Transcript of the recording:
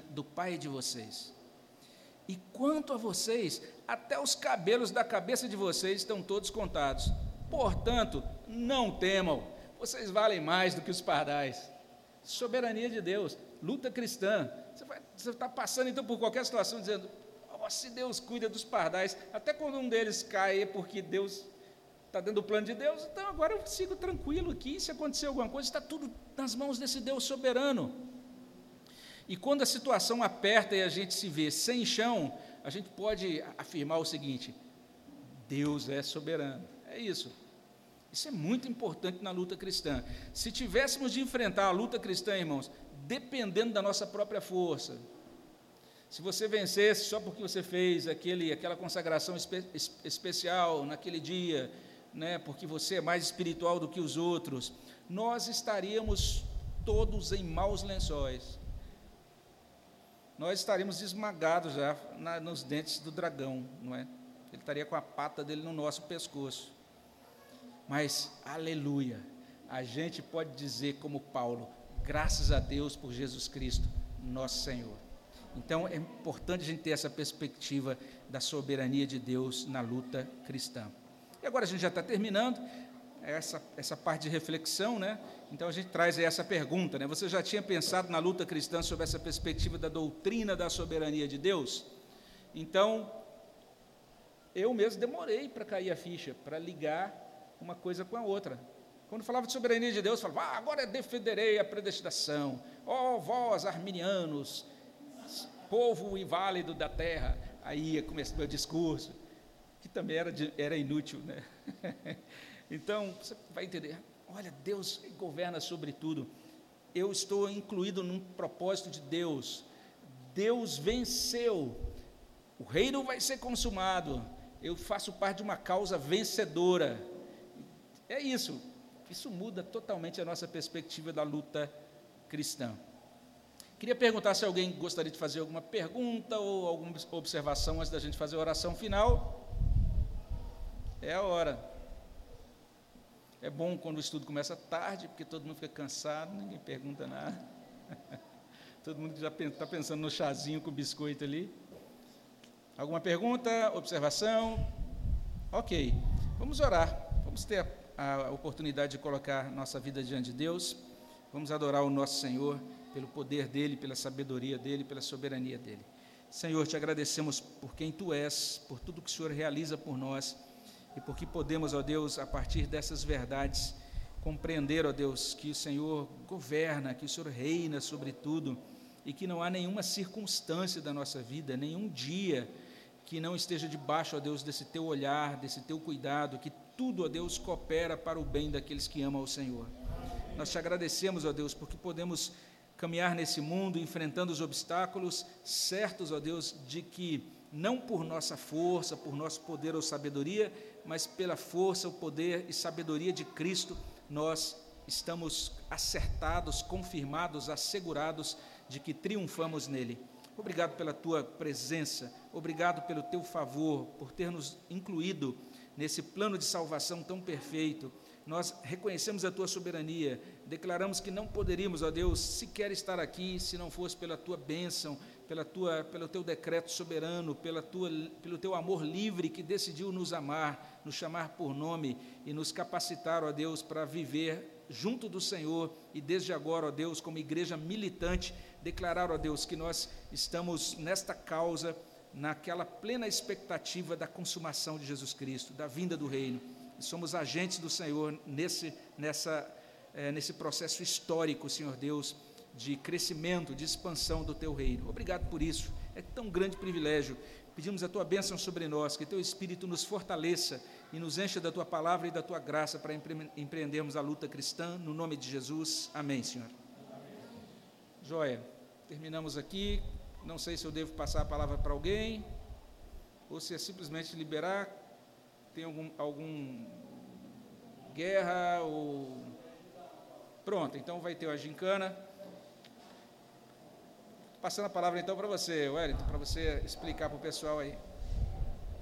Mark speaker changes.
Speaker 1: do pai de vocês. E quanto a vocês, até os cabelos da cabeça de vocês estão todos contados. Portanto, não temam, vocês valem mais do que os pardais. Soberania de Deus, luta cristã. Você está passando então por qualquer situação dizendo: oh, se Deus cuida dos pardais, até quando um deles cai é porque Deus está dentro do plano de Deus, então agora eu sigo tranquilo aqui. Se acontecer alguma coisa, está tudo nas mãos desse Deus soberano. E quando a situação aperta e a gente se vê sem chão, a gente pode afirmar o seguinte: Deus é soberano. É isso. Isso é muito importante na luta cristã. Se tivéssemos de enfrentar a luta cristã, irmãos, dependendo da nossa própria força, se você vencesse só porque você fez aquele, aquela consagração espe especial naquele dia, né, porque você é mais espiritual do que os outros, nós estaríamos todos em maus lençóis. Nós estaríamos esmagados já na, nos dentes do dragão, não é? Ele estaria com a pata dele no nosso pescoço. Mas, aleluia, a gente pode dizer, como Paulo, graças a Deus por Jesus Cristo, nosso Senhor. Então, é importante a gente ter essa perspectiva da soberania de Deus na luta cristã. E agora a gente já está terminando essa, essa parte de reflexão, né? Então a gente traz aí essa pergunta, né? Você já tinha pensado na luta cristã sobre essa perspectiva da doutrina da soberania de Deus? Então, eu mesmo demorei para cair a ficha, para ligar uma coisa com a outra. Quando falava de soberania de Deus, falava, ah, agora defenderei a predestinação. Ó oh, vós, arminianos, povo inválido da terra. Aí ia começar meu discurso, que também era, era inútil, né? então, você vai entender, olha, Deus governa sobre tudo. Eu estou incluído num propósito de Deus. Deus venceu. O reino vai ser consumado. Eu faço parte de uma causa vencedora. É isso. Isso muda totalmente a nossa perspectiva da luta cristã. Queria perguntar se alguém gostaria de fazer alguma pergunta ou alguma observação antes da gente fazer a oração final. É a hora. É bom quando o estudo começa tarde, porque todo mundo fica cansado, ninguém pergunta nada. todo mundo já está pensando no chazinho com biscoito ali. Alguma pergunta, observação? Ok, vamos orar. Vamos ter a oportunidade de colocar nossa vida diante de Deus. Vamos adorar o nosso Senhor pelo poder dele, pela sabedoria dele, pela soberania dele. Senhor, te agradecemos por quem tu és, por tudo que o Senhor realiza por nós e porque podemos, ó Deus, a partir dessas verdades, compreender, ó Deus, que o Senhor governa, que o Senhor reina sobre tudo e que não há nenhuma circunstância da nossa vida, nenhum dia que não esteja debaixo, ó Deus, desse teu olhar, desse teu cuidado, que tudo, ó Deus, coopera para o bem daqueles que amam ao Senhor. Nós te agradecemos, ó Deus, porque podemos caminhar nesse mundo enfrentando os obstáculos, certos, ó Deus, de que não por nossa força, por nosso poder ou sabedoria, mas pela força, o poder e sabedoria de Cristo, nós estamos acertados, confirmados, assegurados de que triunfamos nele. Obrigado pela tua presença, obrigado pelo teu favor, por ter nos incluído nesse plano de salvação tão perfeito, nós reconhecemos a tua soberania, declaramos que não poderíamos, ó Deus, sequer estar aqui se não fosse pela tua bênção, pela tua, pelo teu decreto soberano, pela tua, pelo teu amor livre que decidiu nos amar, nos chamar por nome e nos capacitar, ó Deus, para viver junto do Senhor e desde agora, ó Deus, como igreja militante, declarar, ó Deus, que nós estamos nesta causa naquela plena expectativa da consumação de Jesus Cristo, da vinda do reino. E somos agentes do Senhor nesse, nessa, é, nesse processo histórico, Senhor Deus, de crescimento, de expansão do teu reino. Obrigado por isso. É tão grande privilégio. Pedimos a tua bênção sobre nós, que teu Espírito nos fortaleça e nos encha da tua palavra e da tua graça para empreendermos a luta cristã. No nome de Jesus. Amém, Senhor. Amém. Joia. Terminamos aqui. Não sei se eu devo passar a palavra para alguém, ou se é simplesmente liberar. Tem algum, algum guerra ou. Pronto, então vai ter a gincana. Passando a palavra então para você, Wellington, para você explicar para o pessoal aí.